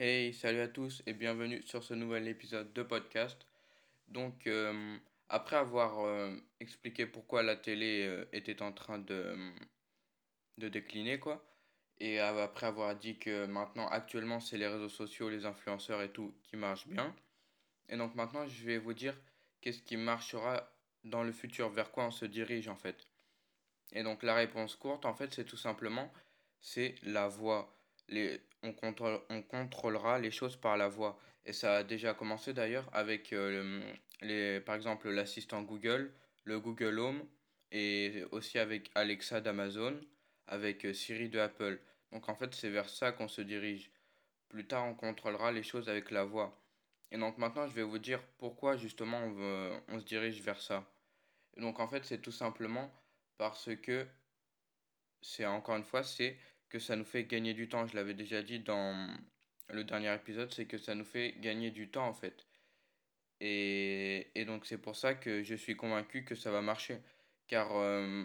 Hey, salut à tous et bienvenue sur ce nouvel épisode de podcast. Donc, euh, après avoir euh, expliqué pourquoi la télé euh, était en train de, de décliner, quoi, et après avoir dit que maintenant, actuellement, c'est les réseaux sociaux, les influenceurs et tout qui marchent bien, et donc maintenant, je vais vous dire qu'est-ce qui marchera dans le futur, vers quoi on se dirige en fait. Et donc, la réponse courte, en fait, c'est tout simplement, c'est la voix les, on, contrôle, on contrôlera les choses par la voix. Et ça a déjà commencé d'ailleurs avec, euh, les, par exemple, l'assistant Google, le Google Home, et aussi avec Alexa d'Amazon, avec euh, Siri de Apple. Donc en fait, c'est vers ça qu'on se dirige. Plus tard, on contrôlera les choses avec la voix. Et donc maintenant, je vais vous dire pourquoi justement on, on se dirige vers ça. Et donc en fait, c'est tout simplement parce que, c'est encore une fois, c'est que ça nous fait gagner du temps. Je l'avais déjà dit dans le dernier épisode, c'est que ça nous fait gagner du temps en fait. Et, et donc c'est pour ça que je suis convaincu que ça va marcher. Car euh,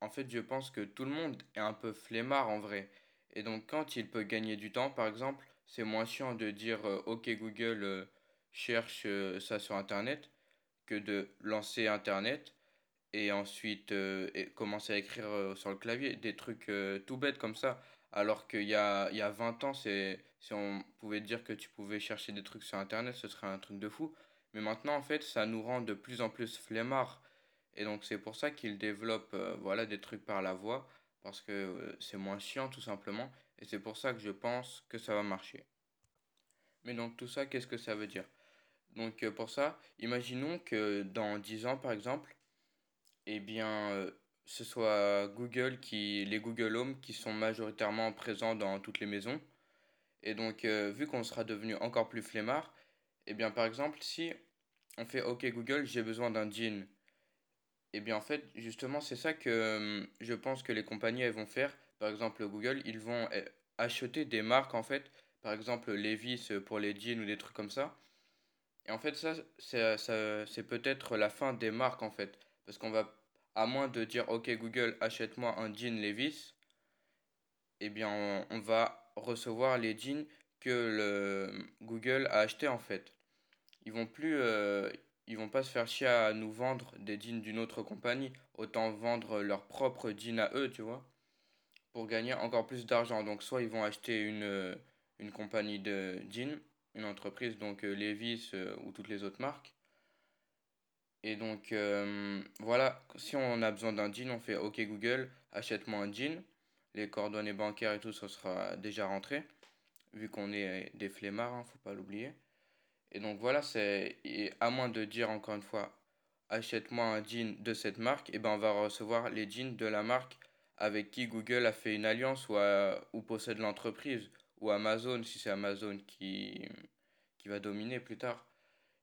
en fait je pense que tout le monde est un peu flemmard en vrai. Et donc quand il peut gagner du temps, par exemple, c'est moins chiant de dire euh, OK Google euh, cherche ça sur Internet que de lancer Internet et ensuite euh, commencer à écrire euh, sur le clavier des trucs euh, tout bêtes comme ça. Alors qu'il y a, y a 20 ans, si on pouvait dire que tu pouvais chercher des trucs sur Internet, ce serait un truc de fou. Mais maintenant, en fait, ça nous rend de plus en plus flemmards. Et donc, c'est pour ça qu'ils développent voilà, des trucs par la voix, parce que c'est moins chiant, tout simplement. Et c'est pour ça que je pense que ça va marcher. Mais donc, tout ça, qu'est-ce que ça veut dire? Donc, pour ça, imaginons que dans 10 ans, par exemple, eh bien, euh, ce soit Google qui, les Google Home qui sont majoritairement présents dans toutes les maisons. Et donc, euh, vu qu'on sera devenu encore plus flemmard, eh bien, par exemple, si on fait OK Google, j'ai besoin d'un jean. Eh bien, en fait, justement, c'est ça que euh, je pense que les compagnies elles vont faire. Par exemple, Google, ils vont acheter des marques, en fait, par exemple, Levi's pour les jeans ou des trucs comme ça. Et en fait, ça, c'est peut-être la fin des marques, en fait. Parce qu'on va, à moins de dire, OK Google, achète-moi un jean Levis, eh bien, on, va recevoir les jeans que le Google a acheté en fait. Ils vont plus, euh, ils vont pas se faire chier à nous vendre des jeans d'une autre compagnie, autant vendre leurs propres jeans à eux, tu vois, pour gagner encore plus d'argent. Donc, soit ils vont acheter une, une compagnie de jeans, une entreprise, donc euh, Levis euh, ou toutes les autres marques, et donc, euh, voilà, si on a besoin d'un jean, on fait OK Google, achète-moi un jean. Les coordonnées bancaires et tout, ça sera déjà rentré, vu qu'on est des flemmards, hein, faut pas l'oublier. Et donc voilà, c'est à moins de dire encore une fois, achète-moi un jean de cette marque, et ben on va recevoir les jeans de la marque avec qui Google a fait une alliance ou, ou possède l'entreprise, ou Amazon si c'est Amazon qui, qui va dominer plus tard.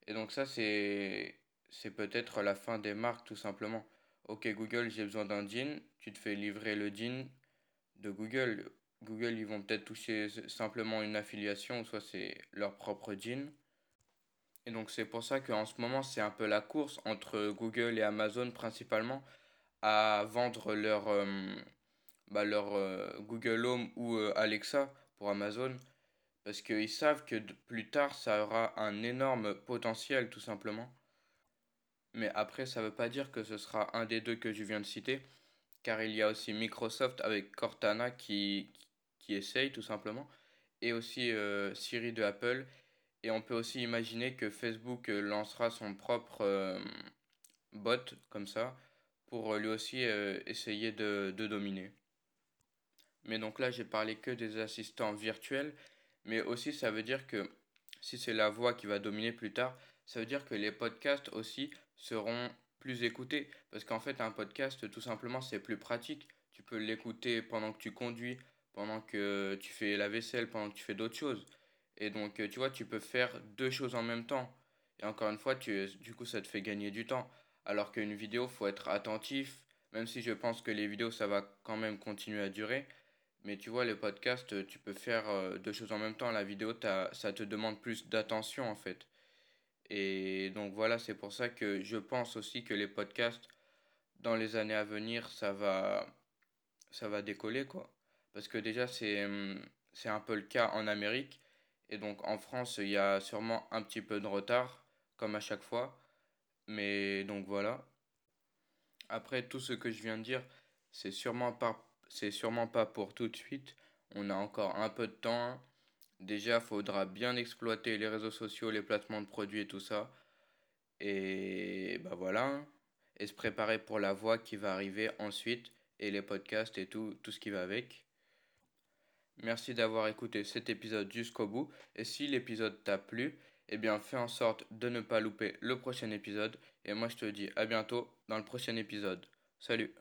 Et donc ça, c'est c'est peut-être la fin des marques tout simplement. Ok Google, j'ai besoin d'un jean, tu te fais livrer le jean de Google. Google, ils vont peut-être toucher simplement une affiliation, soit c'est leur propre jean. Et donc c'est pour ça qu'en ce moment, c'est un peu la course entre Google et Amazon principalement à vendre leur, euh, bah, leur euh, Google Home ou euh, Alexa pour Amazon. Parce qu'ils savent que plus tard, ça aura un énorme potentiel tout simplement. Mais après, ça ne veut pas dire que ce sera un des deux que je viens de citer, car il y a aussi Microsoft avec Cortana qui, qui essaye tout simplement, et aussi euh, Siri de Apple. Et on peut aussi imaginer que Facebook euh, lancera son propre euh, bot comme ça, pour lui aussi essayer de, de dominer. Mais donc là, j'ai parlé que des assistants virtuels, mais aussi ça veut dire que si c'est la voix qui va dominer plus tard, ça veut dire que les podcasts aussi seront plus écoutés. Parce qu'en fait, un podcast, tout simplement, c'est plus pratique. Tu peux l'écouter pendant que tu conduis, pendant que tu fais la vaisselle, pendant que tu fais d'autres choses. Et donc, euh, tu vois, tu peux faire deux choses en même temps. Et encore une fois, tu, du coup, ça te fait gagner du temps. Alors qu'une vidéo, faut être attentif. Même si je pense que les vidéos, ça va quand même continuer à durer. Mais tu vois, le podcast, tu peux faire euh, deux choses en même temps. La vidéo, ça te demande plus d'attention, en fait. Et donc voilà, c'est pour ça que je pense aussi que les podcasts, dans les années à venir, ça va, ça va décoller, quoi. Parce que déjà, c'est, un peu le cas en Amérique. Et donc en France, il y a sûrement un petit peu de retard, comme à chaque fois. Mais donc voilà. Après, tout ce que je viens de dire, c'est sûrement c'est sûrement pas pour tout de suite. On a encore un peu de temps. Déjà, faudra bien exploiter les réseaux sociaux, les placements de produits et tout ça. Et bah voilà. Hein. Et se préparer pour la voix qui va arriver ensuite et les podcasts et tout, tout ce qui va avec. Merci d'avoir écouté cet épisode jusqu'au bout. Et si l'épisode t'a plu, eh bien fais en sorte de ne pas louper le prochain épisode. Et moi je te dis à bientôt dans le prochain épisode. Salut